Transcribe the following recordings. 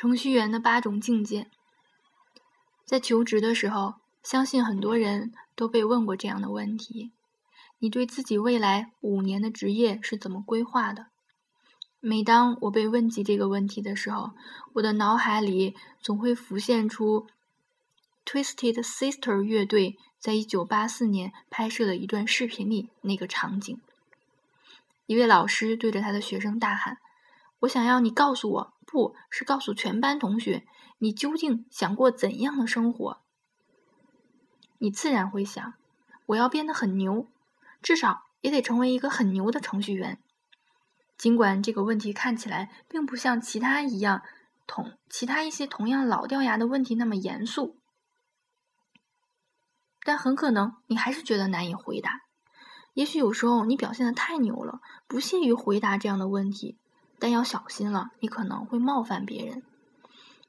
程序员的八种境界。在求职的时候，相信很多人都被问过这样的问题：你对自己未来五年的职业是怎么规划的？每当我被问及这个问题的时候，我的脑海里总会浮现出 Twisted Sister 乐队在一九八四年拍摄的一段视频里那个场景。一位老师对着他的学生大喊：“我想要你告诉我，不是告诉全班同学。”你究竟想过怎样的生活？你自然会想，我要变得很牛，至少也得成为一个很牛的程序员。尽管这个问题看起来并不像其他一样同其他一些同样老掉牙的问题那么严肃，但很可能你还是觉得难以回答。也许有时候你表现的太牛了，不屑于回答这样的问题，但要小心了，你可能会冒犯别人。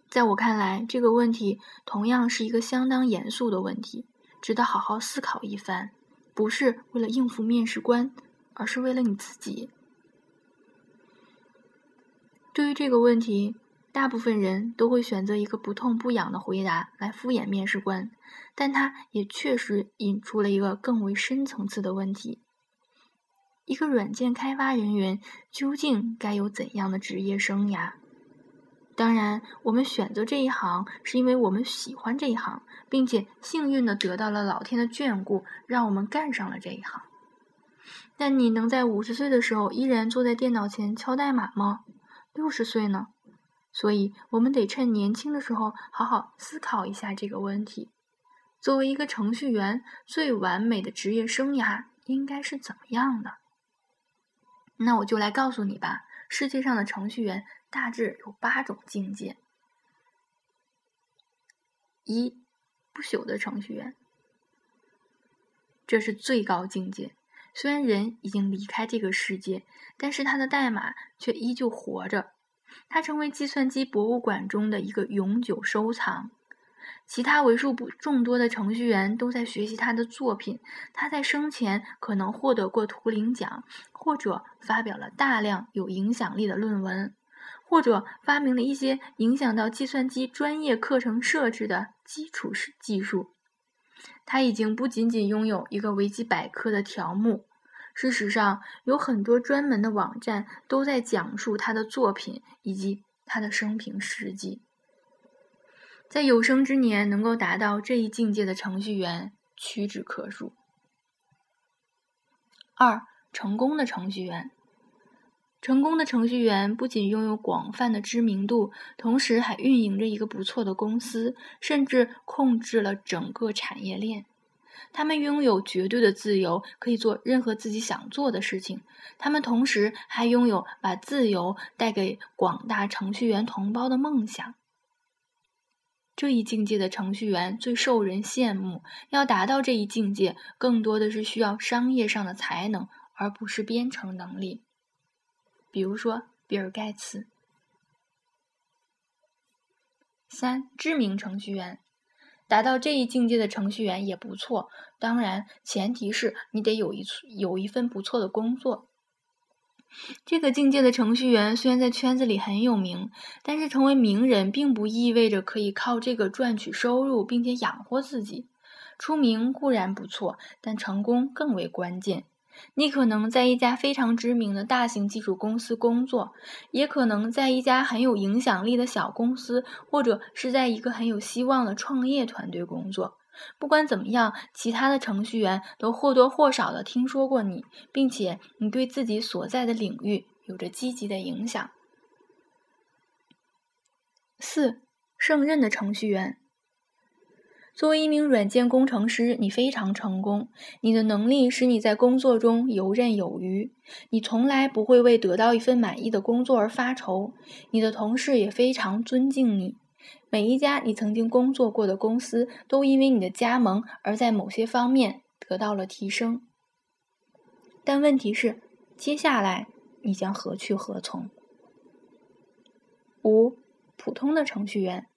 在我看来，这个问题同样是一个相当严肃的问题，值得好好思考一番。不是为了应付面试官，而是为了你自己。对于这个问题，大部分人都会选择一个不痛不痒的回答来敷衍面试官，但它也确实引出了一个更为深层次的问题：一个软件开发人员究竟该有怎样的职业生涯？当然，我们选择这一行是因为我们喜欢这一行，并且幸运的得到了老天的眷顾，让我们干上了这一行。但你能在五十岁的时候依然坐在电脑前敲代码吗？六十岁呢？所以，我们得趁年轻的时候好好思考一下这个问题。作为一个程序员，最完美的职业生涯应该是怎么样的？那我就来告诉你吧。世界上的程序员大致有八种境界：一、不朽的程序员，这是最高境界。虽然人已经离开这个世界，但是他的代码却依旧活着，他成为计算机博物馆中的一个永久收藏。其他为数不众多的程序员都在学习他的作品。他在生前可能获得过图灵奖，或者发表了大量有影响力的论文，或者发明了一些影响到计算机专业课程设置的基础式技术。他已经不仅仅拥有一个维基百科的条目，事实上，有很多专门的网站都在讲述他的作品以及他的生平事迹。在有生之年能够达到这一境界的程序员屈指可数。二，成功的程序员，成功的程序员不仅拥有广泛的知名度，同时还运营着一个不错的公司，甚至控制了整个产业链。他们拥有绝对的自由，可以做任何自己想做的事情。他们同时还拥有把自由带给广大程序员同胞的梦想。这一境界的程序员最受人羡慕。要达到这一境界，更多的是需要商业上的才能，而不是编程能力。比如说，比尔·盖茨。三，知名程序员，达到这一境界的程序员也不错。当然，前提是你得有一有一份不错的工作。这个境界的程序员虽然在圈子里很有名，但是成为名人并不意味着可以靠这个赚取收入，并且养活自己。出名固然不错，但成功更为关键。你可能在一家非常知名的大型技术公司工作，也可能在一家很有影响力的小公司，或者是在一个很有希望的创业团队工作。不管怎么样，其他的程序员都或多或少的听说过你，并且你对自己所在的领域有着积极的影响。四，胜任的程序员。作为一名软件工程师，你非常成功，你的能力使你在工作中游刃有余，你从来不会为得到一份满意的工作而发愁，你的同事也非常尊敬你。每一家你曾经工作过的公司，都因为你的加盟而在某些方面得到了提升。但问题是，接下来你将何去何从？五，普通的程序员，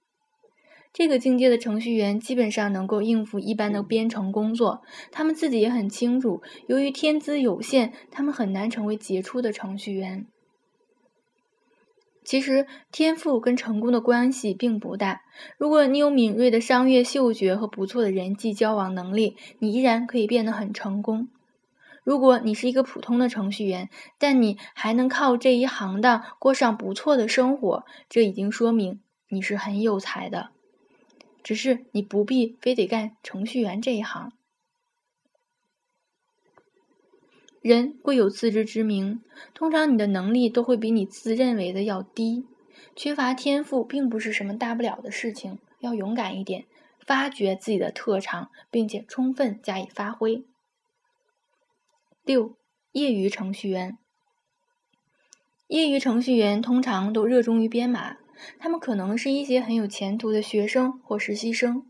这个境界的程序员基本上能够应付一般的编程工作。他们自己也很清楚，由于天资有限，他们很难成为杰出的程序员。其实天赋跟成功的关系并不大。如果你有敏锐的商业嗅觉和不错的人际交往能力，你依然可以变得很成功。如果你是一个普通的程序员，但你还能靠这一行当过上不错的生活，这已经说明你是很有才的。只是你不必非得干程序员这一行。人贵有自知之明，通常你的能力都会比你自认为的要低。缺乏天赋并不是什么大不了的事情，要勇敢一点，发掘自己的特长，并且充分加以发挥。六，业余程序员。业余程序员通常都热衷于编码，他们可能是一些很有前途的学生或实习生。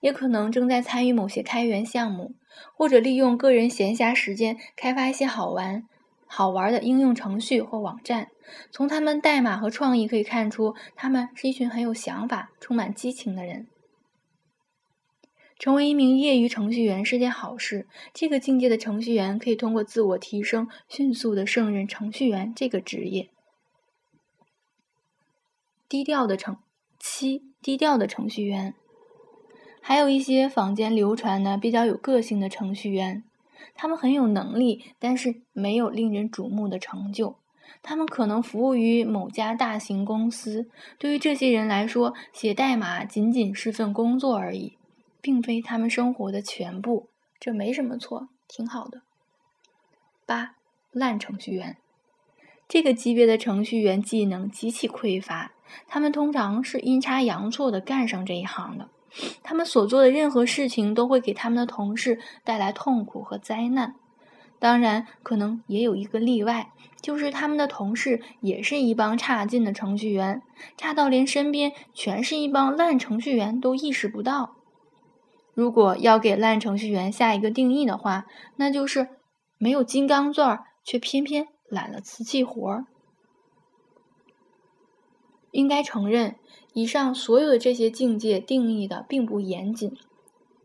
也可能正在参与某些开源项目，或者利用个人闲暇时间开发一些好玩、好玩的应用程序或网站。从他们代码和创意可以看出，他们是一群很有想法、充满激情的人。成为一名业余程序员是件好事。这个境界的程序员可以通过自我提升，迅速的胜任程序员这个职业。低调的程七，低调的程序员。还有一些坊间流传的比较有个性的程序员，他们很有能力，但是没有令人瞩目的成就。他们可能服务于某家大型公司。对于这些人来说，写代码仅仅是份工作而已，并非他们生活的全部。这没什么错，挺好的。八烂程序员，这个级别的程序员技能极其匮乏，他们通常是阴差阳错的干上这一行的。他们所做的任何事情都会给他们的同事带来痛苦和灾难。当然，可能也有一个例外，就是他们的同事也是一帮差劲的程序员，差到连身边全是一帮烂程序员都意识不到。如果要给烂程序员下一个定义的话，那就是没有金刚钻，却偏偏揽了瓷器活儿。应该承认，以上所有的这些境界定义的并不严谨。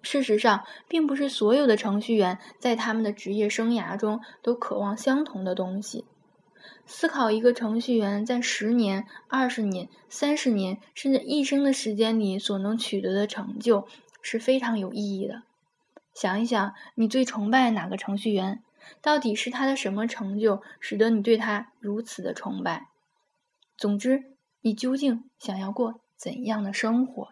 事实上，并不是所有的程序员在他们的职业生涯中都渴望相同的东西。思考一个程序员在十年、二十年、三十年，甚至一生的时间里所能取得的成就，是非常有意义的。想一想，你最崇拜哪个程序员？到底是他的什么成就，使得你对他如此的崇拜？总之。你究竟想要过怎样的生活？